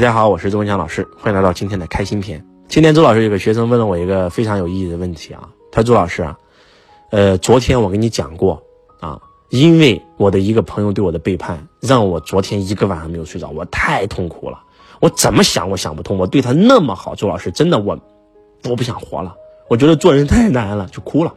大家好，我是周文强老师，欢迎来到今天的开心篇。今天周老师有个学生问了我一个非常有意义的问题啊，他说周老师啊，呃，昨天我跟你讲过啊，因为我的一个朋友对我的背叛，让我昨天一个晚上没有睡着，我太痛苦了，我怎么想我想不通，我对他那么好，周老师真的我，我不想活了，我觉得做人太难了，就哭了，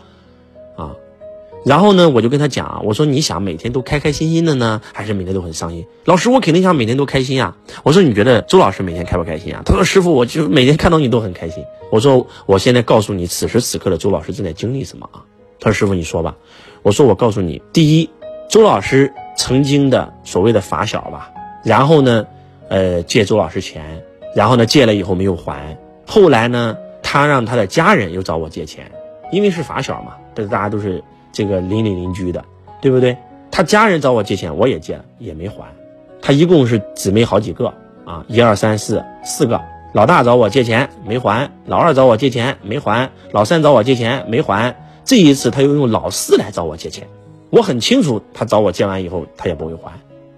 然后呢，我就跟他讲啊，我说你想每天都开开心心的呢，还是每天都很伤心？老师，我肯定想每天都开心啊。我说你觉得周老师每天开不开心啊？他说师傅，我就每天看到你都很开心。我说我现在告诉你，此时此刻的周老师正在经历什么啊？他说师傅你说吧。我说我告诉你，第一，周老师曾经的所谓的发小吧，然后呢，呃，借周老师钱，然后呢借了以后没有还，后来呢，他让他的家人又找我借钱，因为是发小嘛，这大家都是。这个邻里邻居的，对不对？他家人找我借钱，我也借了，也没还。他一共是姊妹好几个啊，一二三四四个。老大找我借钱没还，老二找我借钱没还，老三找我借钱没还。这一次他又用老四来找我借钱，我很清楚他找我借完以后他也不会还，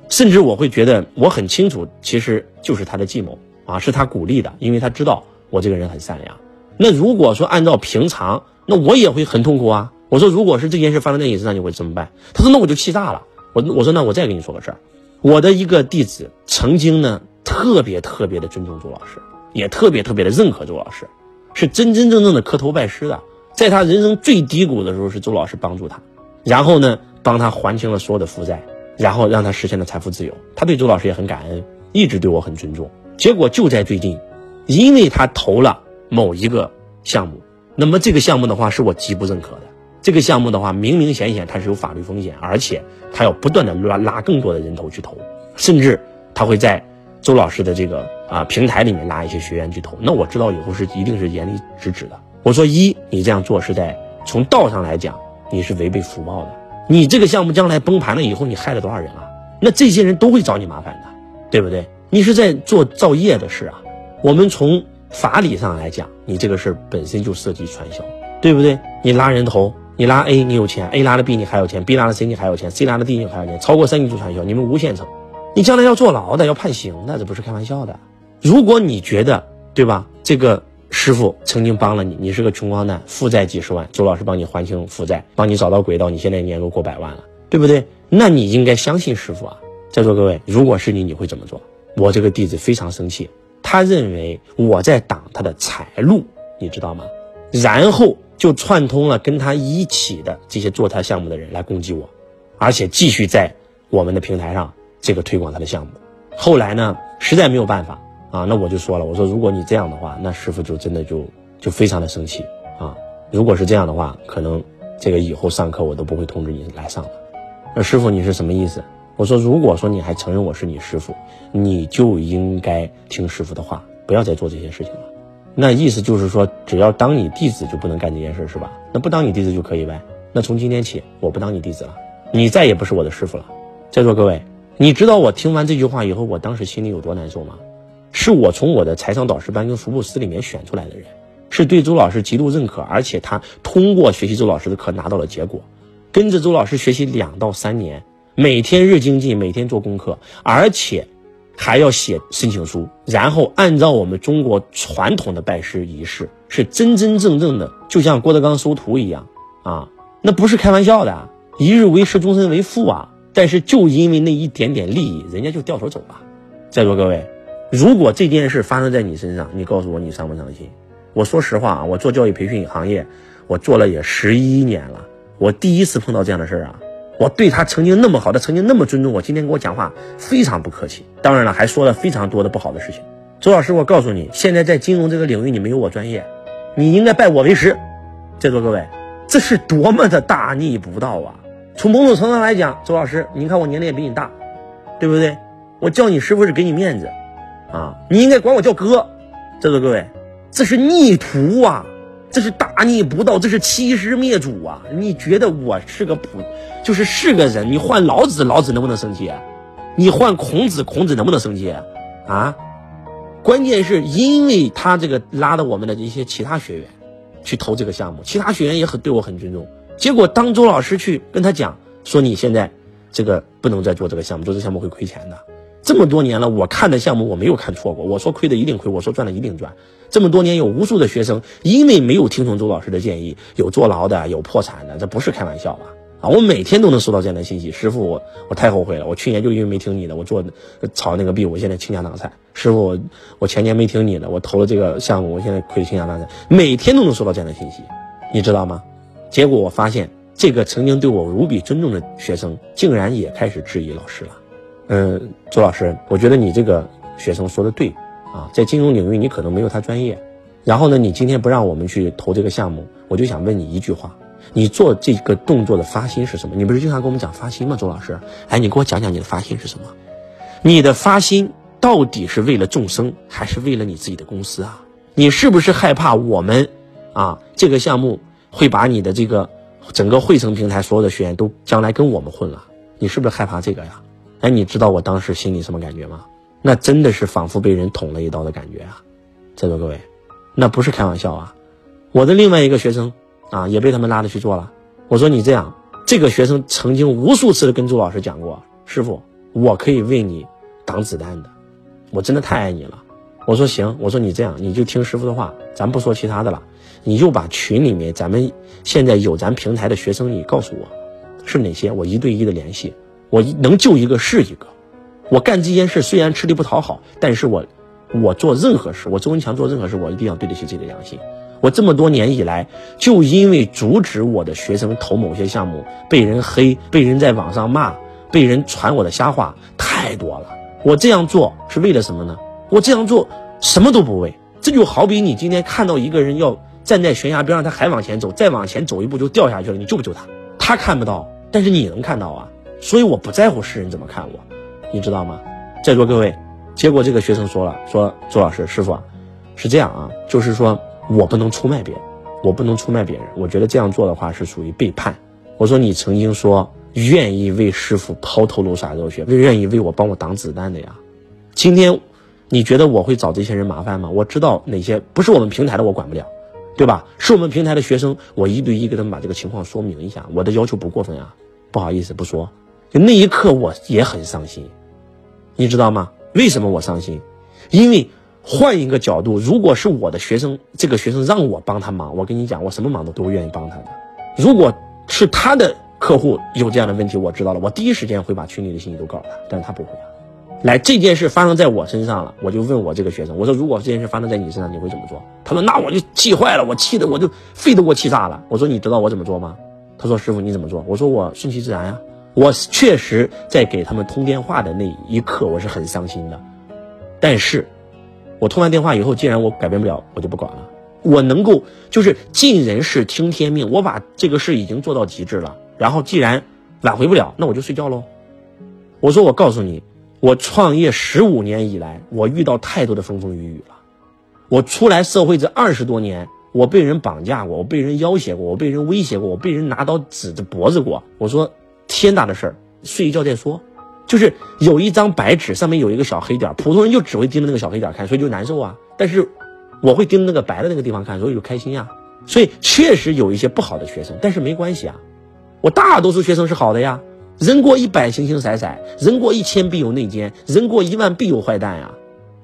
甚至我会觉得我很清楚，其实就是他的计谋啊，是他鼓励的，因为他知道我这个人很善良。那如果说按照平常，那我也会很痛苦啊。我说，如果是这件事发生在你身上，你会怎么办？他说，那我就气炸了。我我说，那我再跟你说个事儿。我的一个弟子曾经呢，特别特别的尊重周老师，也特别特别的认可周老师，是真真正正的磕头拜师的。在他人生最低谷的时候，是周老师帮助他，然后呢，帮他还清了所有的负债，然后让他实现了财富自由。他对周老师也很感恩，一直对我很尊重。结果就在最近，因为他投了某一个项目，那么这个项目的话，是我极不认可的。这个项目的话，明明显显它是有法律风险，而且他要不断的拉拉更多的人头去投，甚至他会在周老师的这个啊平台里面拉一些学员去投。那我知道以后是一定是严厉制止的。我说一，你这样做是在从道上来讲，你是违背福报的。你这个项目将来崩盘了以后，你害了多少人啊？那这些人都会找你麻烦的，对不对？你是在做造业的事啊。我们从法理上来讲，你这个事儿本身就涉及传销，对不对？你拉人头。你拉 A，你有钱；A 拉了 B，你还有钱；B 拉了 C，你还有钱；C 拉了 D，你还有钱。超过三级做传销，你们无限层。你将来要坐牢的，要判刑的，这不是开玩笑的。如果你觉得对吧？这个师傅曾经帮了你，你是个穷光蛋，负债几十万，周老师帮你还清负债，帮你找到轨道，你现在年入过百万了，对不对？那你应该相信师傅啊。在座各位，如果是你，你会怎么做？我这个弟子非常生气，他认为我在挡他的财路，你知道吗？然后。就串通了跟他一起的这些做他项目的人来攻击我，而且继续在我们的平台上这个推广他的项目。后来呢，实在没有办法啊，那我就说了，我说如果你这样的话，那师傅就真的就就非常的生气啊。如果是这样的话，可能这个以后上课我都不会通知你来上了。那师傅你是什么意思？我说如果说你还承认我是你师傅，你就应该听师傅的话，不要再做这些事情了。那意思就是说，只要当你弟子就不能干这件事，是吧？那不当你弟子就可以呗？那从今天起，我不当你弟子了，你再也不是我的师傅了。在座各位，你知道我听完这句话以后，我当时心里有多难受吗？是我从我的财商导师班跟福布斯里面选出来的人，是对周老师极度认可，而且他通过学习周老师的课拿到了结果，跟着周老师学习两到三年，每天日精进，每天做功课，而且。还要写申请书，然后按照我们中国传统的拜师仪式，是真真正正的，就像郭德纲收徒一样啊，那不是开玩笑的，一日为师，终身为父啊。但是就因为那一点点利益，人家就掉头走了。在座各位，如果这件事发生在你身上，你告诉我你伤不伤心？我说实话啊，我做教育培训行业，我做了也十一年了，我第一次碰到这样的事儿啊。我对他曾经那么好，他曾经那么尊重我，今天跟我讲话非常不客气。当然了，还说了非常多的不好的事情。周老师，我告诉你，现在在金融这个领域，你没有我专业，你应该拜我为师。在座各位，这是多么的大逆不道啊！从某种程度上来讲，周老师，你看我年龄也比你大，对不对？我叫你师傅是给你面子啊，你应该管我叫哥。在座各位，这是逆徒啊！这是大逆不道，这是欺师灭祖啊！你觉得我是个普，就是是个人？你换老子，老子能不能生气？你换孔子，孔子能不能生气？啊！关键是因为他这个拉的我们的一些其他学员去投这个项目，其他学员也很对我很尊重。结果当周老师去跟他讲说，你现在这个不能再做这个项目，做这个项目会亏钱的。这么多年了，我看的项目我没有看错过。我说亏的一定亏，我说赚的一定赚。这么多年有无数的学生因为没有听从周老师的建议，有坐牢的，有破产的，这不是开玩笑吧？啊，我每天都能收到这样的信息。师傅，我我太后悔了，我去年就因为没听你的，我做炒那个币，我现在倾家荡产。师傅，我我前年没听你的，我投了这个项目，我现在亏得倾家荡产。每天都能收到这样的信息，你知道吗？结果我发现，这个曾经对我无比尊重的学生，竟然也开始质疑老师了。嗯，周老师，我觉得你这个学生说的对啊，在金融领域你可能没有他专业。然后呢，你今天不让我们去投这个项目，我就想问你一句话：你做这个动作的发心是什么？你不是经常跟我们讲发心吗，周老师？哎，你给我讲讲你的发心是什么？你的发心到底是为了众生，还是为了你自己的公司啊？你是不是害怕我们啊这个项目会把你的这个整个汇成平台所有的学员都将来跟我们混了？你是不是害怕这个呀？哎，你知道我当时心里什么感觉吗？那真的是仿佛被人捅了一刀的感觉啊！在座各位，那不是开玩笑啊！我的另外一个学生啊，也被他们拉着去做了。我说你这样，这个学生曾经无数次的跟周老师讲过，师傅，我可以为你挡子弹的，我真的太爱你了。我说行，我说你这样，你就听师傅的话，咱不说其他的了，你就把群里面咱们现在有咱平台的学生，你告诉我是哪些，我一对一的联系。我能救一个是一个，我干这件事虽然吃力不讨好，但是我，我做任何事，我周文强做任何事，我一定要对得起自己的良心。我这么多年以来，就因为阻止我的学生投某些项目，被人黑，被人在网上骂，被人传我的瞎话太多了。我这样做是为了什么呢？我这样做什么都不为。这就好比你今天看到一个人要站在悬崖边上，他还往前走，再往前走一步就掉下去了，你救不救他？他看不到，但是你能看到啊。所以我不在乎世人怎么看我，你知道吗？在座各位，结果这个学生说了，说周老师师傅啊，是这样啊，就是说我不能出卖别人，我不能出卖别人，我觉得这样做的话是属于背叛。我说你曾经说愿意为师傅抛头颅洒热血，愿意为我帮我挡子弹的呀，今天你觉得我会找这些人麻烦吗？我知道哪些不是我们平台的，我管不了，对吧？是我们平台的学生，我一对一给他们把这个情况说明一下，我的要求不过分啊，不好意思不说。就那一刻我也很伤心，你知道吗？为什么我伤心？因为换一个角度，如果是我的学生，这个学生让我帮他忙，我跟你讲，我什么忙都都愿意帮他的。如果是他的客户有这样的问题，我知道了，我第一时间会把群里的信息都告诉他，但是他不会啊。来，这件事发生在我身上了，我就问我这个学生，我说如果这件事发生在你身上，你会怎么做？他说那我就气坏了，我气的我就肺都给我气炸了。我说你知道我怎么做吗？他说师傅你怎么做？我说我顺其自然呀。我确实在给他们通电话的那一刻，我是很伤心的。但是，我通完电话以后，既然我改变不了，我就不管了。我能够就是尽人事听天命，我把这个事已经做到极致了。然后，既然挽回不了，那我就睡觉喽。我说，我告诉你，我创业十五年以来，我遇到太多的风风雨雨了。我出来社会这二十多年，我被人绑架过，我被人要挟过，我被人威胁过，我被人拿刀指着脖子过。我说。天大的事儿，睡一觉再说。就是有一张白纸，上面有一个小黑点，普通人就只会盯着那个小黑点看，所以就难受啊。但是我会盯着那个白的那个地方看，所以就开心呀。所以确实有一些不好的学生，但是没关系啊。我大多数学生是好的呀。人过一百，形形色色；人过一千，必有内奸；人过一万，必有坏蛋呀，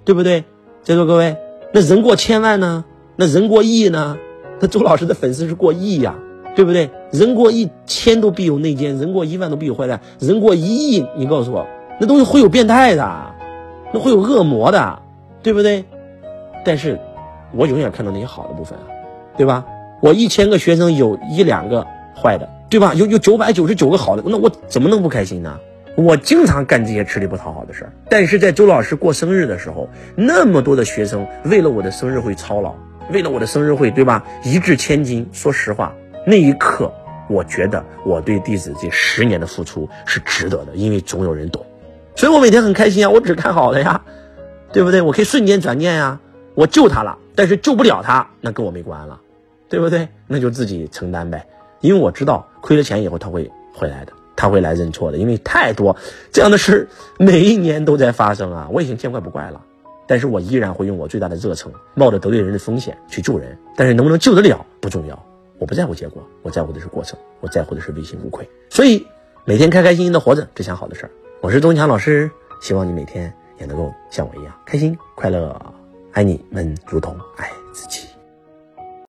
对不对？在座各位，那人过千万呢？那人过亿呢？那周老师的粉丝是过亿呀。对不对？人过一千都必有内奸，人过一万都必有坏蛋，人过一亿，你告诉我，那东西会有变态的，那会有恶魔的，对不对？但是，我永远看到那些好的部分啊，对吧？我一千个学生有一两个坏的，对吧？有有九百九十九个好的，那我怎么能不开心呢？我经常干这些吃力不讨好的事儿，但是在周老师过生日的时候，那么多的学生为了我的生日会操劳，为了我的生日会，对吧？一掷千金。说实话。那一刻，我觉得我对弟子这十年的付出是值得的，因为总有人懂，所以我每天很开心啊！我只看好的呀，对不对？我可以瞬间转念呀，我救他了，但是救不了他，那跟我没关了，对不对？那就自己承担呗，因为我知道亏了钱以后他会回来的，他会来认错的，因为太多这样的事每一年都在发生啊！我已经见怪不怪了，但是我依然会用我最大的热诚，冒着得罪人的风险去救人，但是能不能救得了不重要。我不在乎结果，我在乎的是过程，我在乎的是问心无愧。所以每天开开心心的活着，只想好的事儿。我是东强老师，希望你每天也能够像我一样开心快乐，爱你们如同爱自己。